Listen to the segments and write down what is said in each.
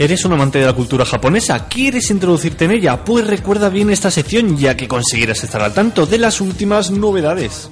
¿Eres un amante de la cultura japonesa? ¿Quieres introducirte en ella? Pues recuerda bien esta sección ya que conseguirás estar al tanto de las últimas novedades.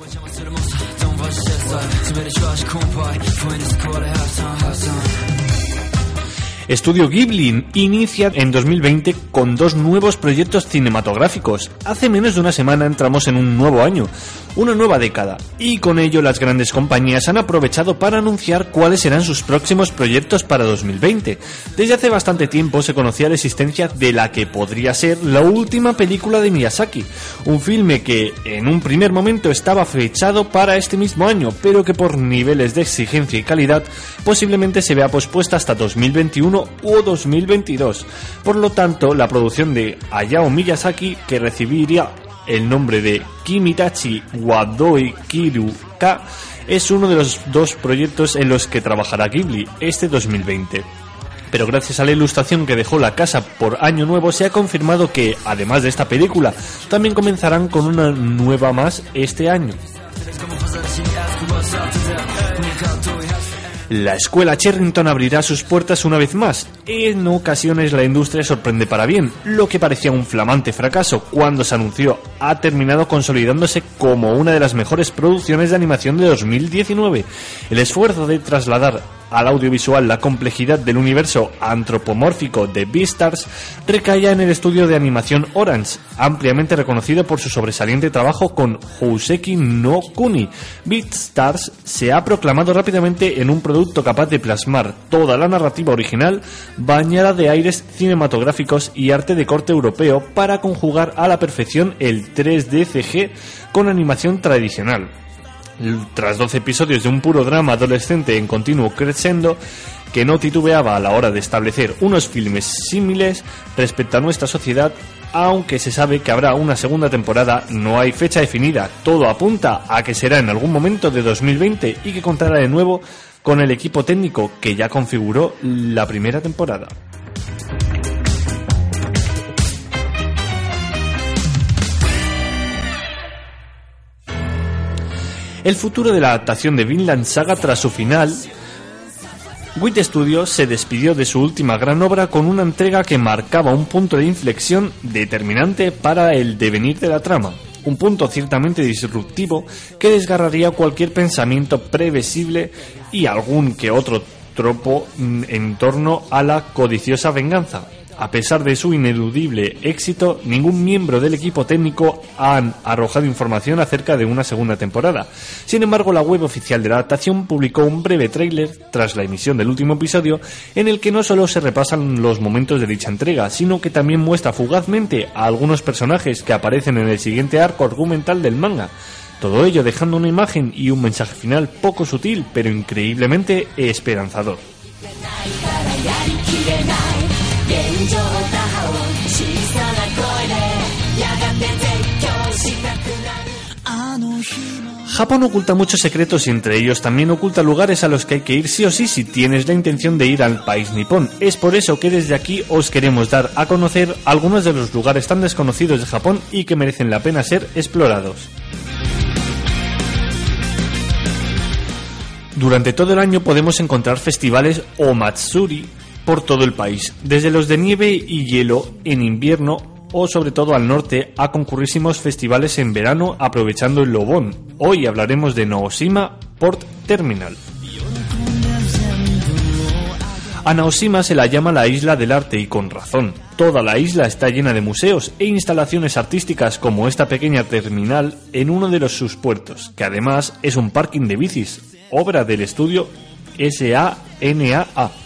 Estudio Ghibli inicia en 2020 con dos nuevos proyectos cinematográficos. Hace menos de una semana entramos en un nuevo año, una nueva década, y con ello las grandes compañías han aprovechado para anunciar cuáles serán sus próximos proyectos para 2020. Desde hace bastante tiempo se conocía la existencia de la que podría ser la última película de Miyazaki, un filme que en un primer momento estaba fechado para este mismo año, pero que por niveles de exigencia y calidad posiblemente se vea pospuesta hasta 2021 o 2022. Por lo tanto, la producción de Hayao Miyazaki, que recibiría el nombre de Kimitachi Wadoi Kiru Ka, es uno de los dos proyectos en los que trabajará Ghibli este 2020. Pero gracias a la ilustración que dejó la casa por Año Nuevo se ha confirmado que, además de esta película, también comenzarán con una nueva más este año. La escuela Cherrington abrirá sus puertas una vez más. En ocasiones la industria sorprende para bien. Lo que parecía un flamante fracaso cuando se anunció ha terminado consolidándose como una de las mejores producciones de animación de 2019. El esfuerzo de trasladar al audiovisual la complejidad del universo antropomórfico de Beastars recaía en el estudio de animación Orange, ampliamente reconocido por su sobresaliente trabajo con Houseki no Kuni. Beastars se ha proclamado rápidamente en un producto capaz de plasmar toda la narrativa original bañada de aires cinematográficos y arte de corte europeo para conjugar a la perfección el 3D CG con animación tradicional. Tras 12 episodios de un puro drama adolescente en continuo crescendo, que no titubeaba a la hora de establecer unos filmes símiles respecto a nuestra sociedad, aunque se sabe que habrá una segunda temporada, no hay fecha definida. Todo apunta a que será en algún momento de 2020 y que contará de nuevo con el equipo técnico que ya configuró la primera temporada. El futuro de la adaptación de Vinland Saga tras su final, Wit Studios se despidió de su última gran obra con una entrega que marcaba un punto de inflexión determinante para el devenir de la trama, un punto ciertamente disruptivo que desgarraría cualquier pensamiento previsible y algún que otro tropo en torno a la codiciosa venganza. A pesar de su ineludible éxito, ningún miembro del equipo técnico han arrojado información acerca de una segunda temporada. Sin embargo, la web oficial de la adaptación publicó un breve tráiler tras la emisión del último episodio en el que no solo se repasan los momentos de dicha entrega, sino que también muestra fugazmente a algunos personajes que aparecen en el siguiente arco argumental del manga. Todo ello dejando una imagen y un mensaje final poco sutil, pero increíblemente esperanzador. Japón oculta muchos secretos y entre ellos también oculta lugares a los que hay que ir sí o sí si tienes la intención de ir al país nipón. Es por eso que desde aquí os queremos dar a conocer algunos de los lugares tan desconocidos de Japón y que merecen la pena ser explorados. Durante todo el año podemos encontrar festivales o matsuri por todo el país, desde los de nieve y hielo en invierno o sobre todo al norte a concurrísimos festivales en verano aprovechando el Lobón. Hoy hablaremos de Naoshima Port Terminal. A Naoshima se la llama la isla del arte y con razón. Toda la isla está llena de museos e instalaciones artísticas como esta pequeña terminal en uno de los sus puertos, que además es un parking de bicis, obra del estudio SANAA.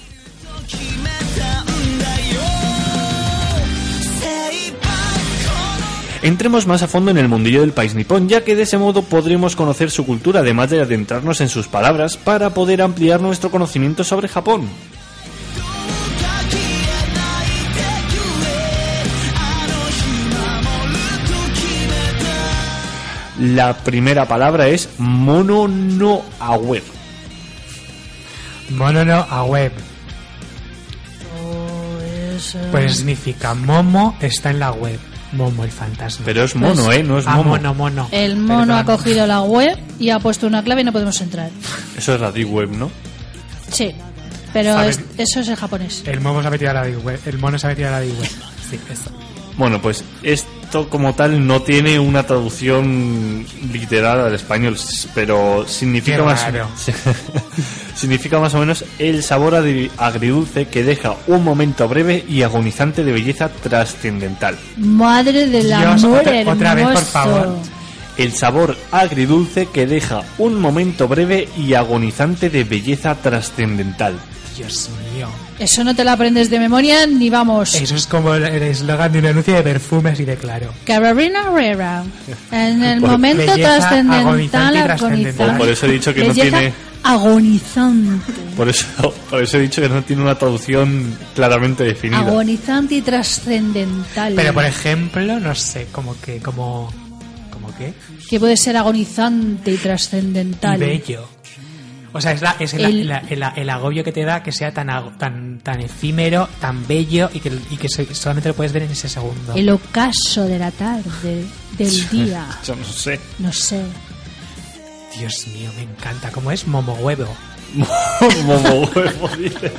Entremos más a fondo en el mundillo del país nipón, ya que de ese modo podremos conocer su cultura, además de adentrarnos en sus palabras, para poder ampliar nuestro conocimiento sobre Japón. La primera palabra es mono no aware. Mono no a web. Pues significa Momo está en la web. Momo el fantasma. Pero es mono, Pues- ¿eh? No es ah, momo. mono, mono. El mono ha cogido la web y ha puesto una clave y no podemos entrar. Eso es la deep web, ¿no? Sí, pero es- eso es en japonés. El momo se ha metido a la deep web. El mono se ha metido a la deep web. Sí, eso. Bueno, pues esto como tal no tiene una traducción literal al español, pero significa más significa más o menos el sabor agri- agridulce que deja un momento breve y agonizante de belleza trascendental. Madre del Dios, amor otra- hermoso. otra vez, por favor. El sabor agridulce que deja un momento breve y agonizante de belleza trascendental. Dios mío. Eso no te lo aprendes de memoria ni vamos. Eso es como el eslogan de un anuncio de perfumes y de claro. Carolina Herrera. En el Por- momento trascendental, agonizante. Por eso he dicho que no Belleza tiene- Agonizante. Por eso, por eso he dicho que no tiene una traducción claramente definida. Agonizante y trascendental. Pero por ejemplo, no sé, como que, como. ¿Como qué? Que puede ser agonizante y trascendental. Y bello. O sea, es, la- es el, El- la- el- el agobio que te da que sea tan, tan, tan efímero, tan bello y que, y que so- solamente lo puedes ver en ese segundo. El ocaso de la tarde, del día. Yo no sé. No sé. Dios mío, me encanta. ¿Cómo es? Momo huevo. Momo huevo, dice.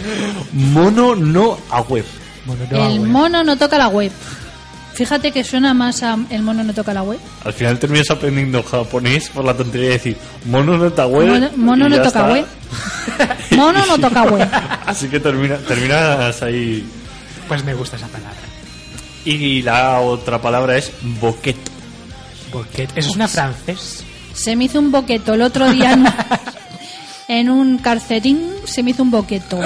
Mono no a web. Mono no el huevo. mono no toca la web. Fíjate que suena más a el mono no toca la web. Al final terminas aprendiendo japonés por la tontería de decir mono no ta web. Mono, mono no toca web. Mono no toca web. Así que termina, terminas ahí. Pues me gusta esa palabra. Y la otra palabra es boqueto. Boquet. Eso es una francés. Se me hizo un boqueto el otro día en, en un carcerín. Se me hizo un boqueto.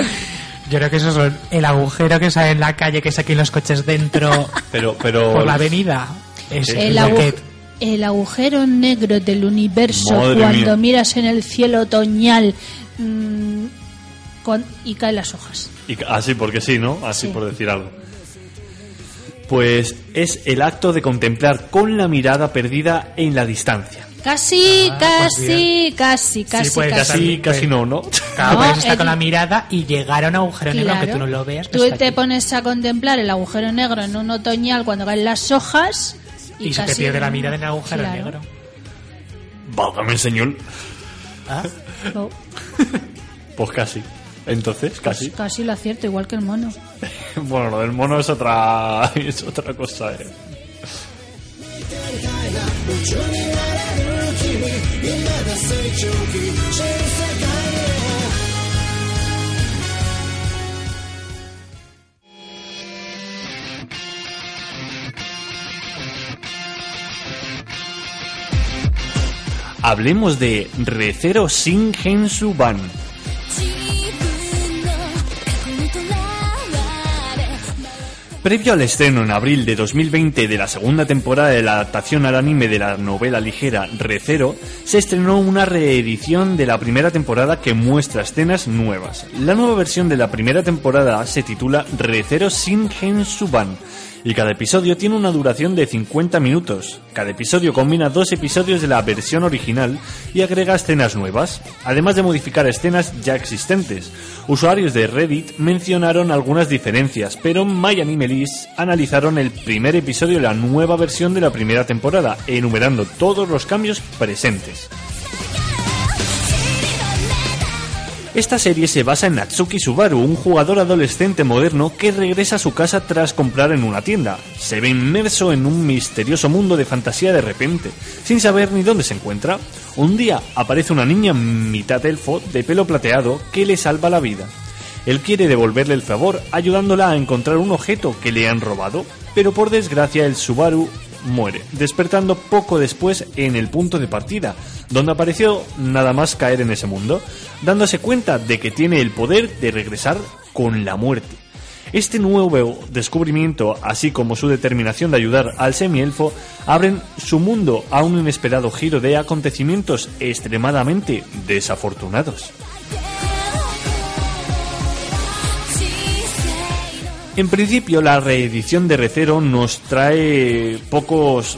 Yo creo que eso es el agujero que sale en la calle, que aquí los coches dentro Pero, pero. por la avenida. Es El, el agu- boquet. el agujero negro del universo Madre cuando mía. miras en el cielo otoñal mm, con- y caen las hojas. Y ca- así porque sí, ¿no? Así Sí. por decir algo. Pues es el acto de contemplar con la mirada perdida en la distancia. Casi, Ah, pues casi, casi, casi, pues ya casi. Casi, casi pues. no, ¿no? Claro, No, el- con la mirada y llegar a un agujero negro aunque Claro. tú no lo veas. Tú está te aquí. pones a contemplar el agujero negro en un otoñal cuando caen las hojas y, y se te pierde la mirada en el agujero Claro. negro. Válgame, señor. Ah, Pues casi. Entonces, casi. casi lo acierto, igual que el mono. Bueno, lo del mono es otra, es otra cosa, eh. Hablemos de Recero Shingensu Ban. Previo al estreno en abril de 2020 de la segunda temporada de la adaptación al anime de la novela ligera Recero, se estrenó una reedición de la primera temporada que muestra escenas nuevas. La nueva versión de la primera temporada se titula Recero Shingen Suban y cada episodio tiene una duración de 50 minutos. Cada episodio combina dos episodios de la versión original y agrega escenas nuevas, además de modificar escenas ya existentes. Usuarios de Reddit mencionaron algunas diferencias, pero Melis analizaron el primer episodio de la nueva versión de la primera temporada, enumerando todos los cambios presentes. Esta serie se basa en Natsuki Subaru, un jugador adolescente moderno que regresa a su casa tras comprar en una tienda. Se ve inmerso en un misterioso mundo de fantasía de repente, sin saber ni dónde se encuentra. Un día aparece una niña mitad elfo de pelo plateado que le salva la vida. Él quiere devolverle el favor ayudándola a encontrar un objeto que le han robado, pero por desgracia el Subaru muere, despertando poco después en el punto de partida, donde apareció nada más caer en ese mundo, dándose cuenta de que tiene el poder de regresar con la muerte. Este nuevo descubrimiento, así como su determinación de ayudar al semielfo, abren su mundo a un inesperado giro de acontecimientos extremadamente desafortunados. En principio, la reedición de Recero nos trae pocos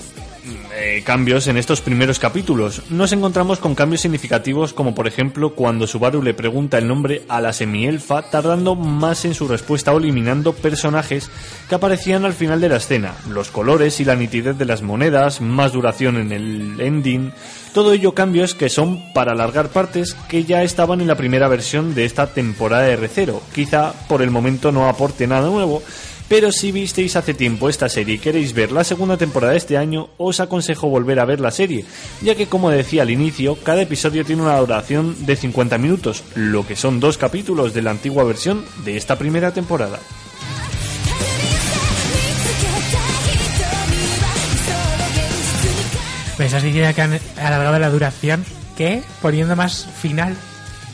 cambios en estos primeros capítulos. Nos encontramos con cambios significativos como por ejemplo cuando Subaru le pregunta el nombre a la semielfa tardando más en su respuesta o eliminando personajes que aparecían al final de la escena, los colores y la nitidez de las monedas, más duración en el ending, todo ello cambios que son para alargar partes que ya estaban en la primera versión de esta temporada de R0. Quizá por el momento no aporte nada nuevo, pero si visteis hace tiempo esta serie y queréis ver la segunda temporada de este año, os aconsejo volver a ver la serie, ya que como decía al inicio, cada episodio tiene una duración de 50 minutos, lo que son dos capítulos de la antigua versión de esta primera temporada. Me estás diciendo que han alargado la duración, ¿qué? Poniendo más final.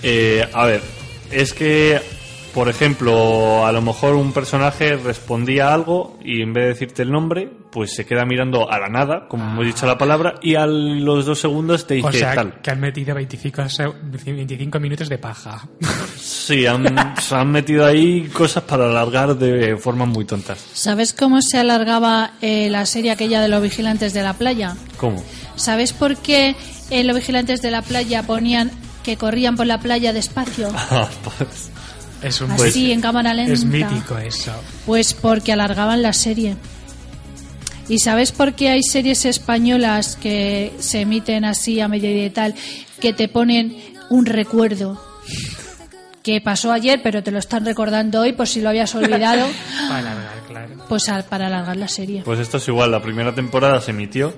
Eh, a ver, es que, por ejemplo, a lo mejor un personaje respondía algo y en vez de decirte el nombre, pues se queda mirando a la nada, como hemos dicho la palabra, y a los dos segundos te dice O sea, tal. que han metido 25, se- 25 minutos de paja. Sí, han, se han metido ahí cosas para alargar de formas muy tontas. ¿Sabes cómo se alargaba eh, la serie aquella de los vigilantes de la playa? ¿Cómo? ¿Sabes por qué en los vigilantes de la playa ponían que corrían por la playa despacio? Es un Así, en cámara lenta. Es mítico eso. Pues porque alargaban la serie. ¿Y sabes por qué hay series españolas que se emiten así a mediodía y tal, que te ponen un recuerdo? Que pasó ayer, pero te lo están recordando hoy por si lo habías olvidado, Para alargar, claro. pues al- para alargar la serie. pues esto es igual, la primera temporada se emitió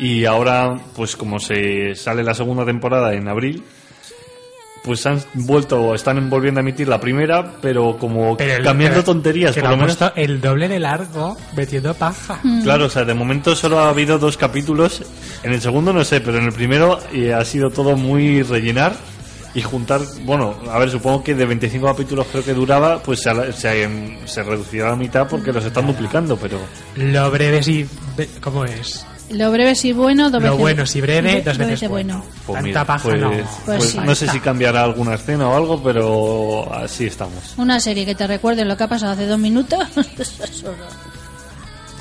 y ahora, pues como se sale la segunda temporada en abril, pues han vuelto, están volviendo a emitir la primera, pero como Pero el- cambiando pero- tonterías, que por lo menos. el doble de largo metiendo paja. Mm. Claro, o sea, de momento solo ha habido dos capítulos. En el segundo no sé, pero en el primero eh, ha sido todo muy rellenar y juntar. Bueno, a ver, supongo que de 25 capítulos creo que duraba, pues se, se, se reducirá a la mitad porque los están duplicando, pero. Lo breve sí. ve- ¿Cómo es? Lo breve si bueno, dos Lo veces bueno si breve, do- dos veces bueno. Pues Tanta mira, paja pues, no. Pues pues sí. no sé si cambiará alguna escena o algo, pero así estamos. Una serie que te recuerde lo que ha pasado hace dos minutos.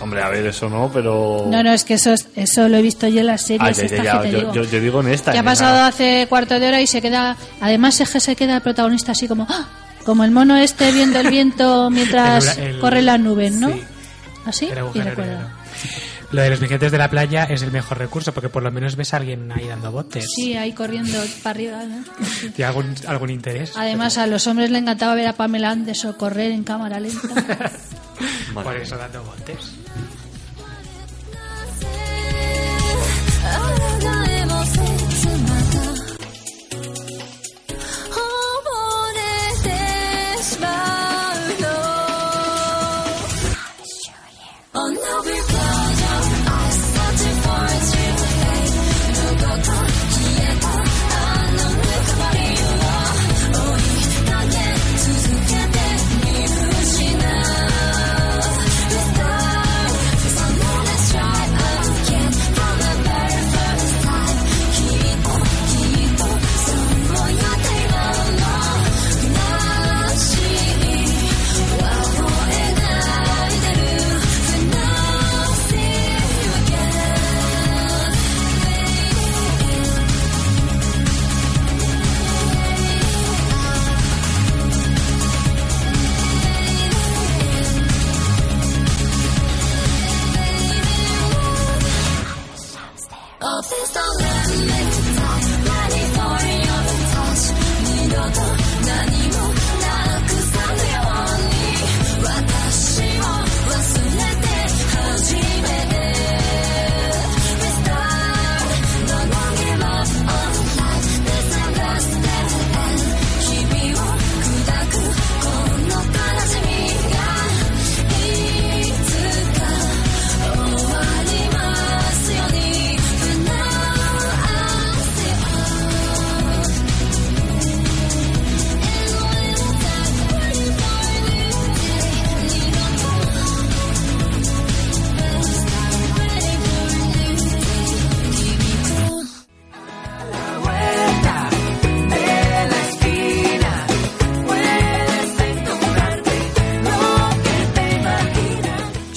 Hombre, a ver, eso no, pero. no, no, es que eso, es- eso lo he visto yo en las Oh. Ah, series. ya, ya, ya, que te yo, digo. yo- yo digo en esta. que ha pasado la- hace cuarto de hora y se queda. Además, es que se queda el protagonista así como. ¡ah! Como el mono este viendo el viento mientras El el- corre las nubes, ¿no? sí. Así El y recuerda. Lo de los vigilantes de la playa es el mejor recurso porque por lo menos ves a alguien ahí dando botes. Sí, ahí corriendo para arriba. ¿no? ¿Tiene algún, algún interés? Además, a los hombres le encantaba ver a Pamela Anderson correr en cámara lenta. Por eso dando botes.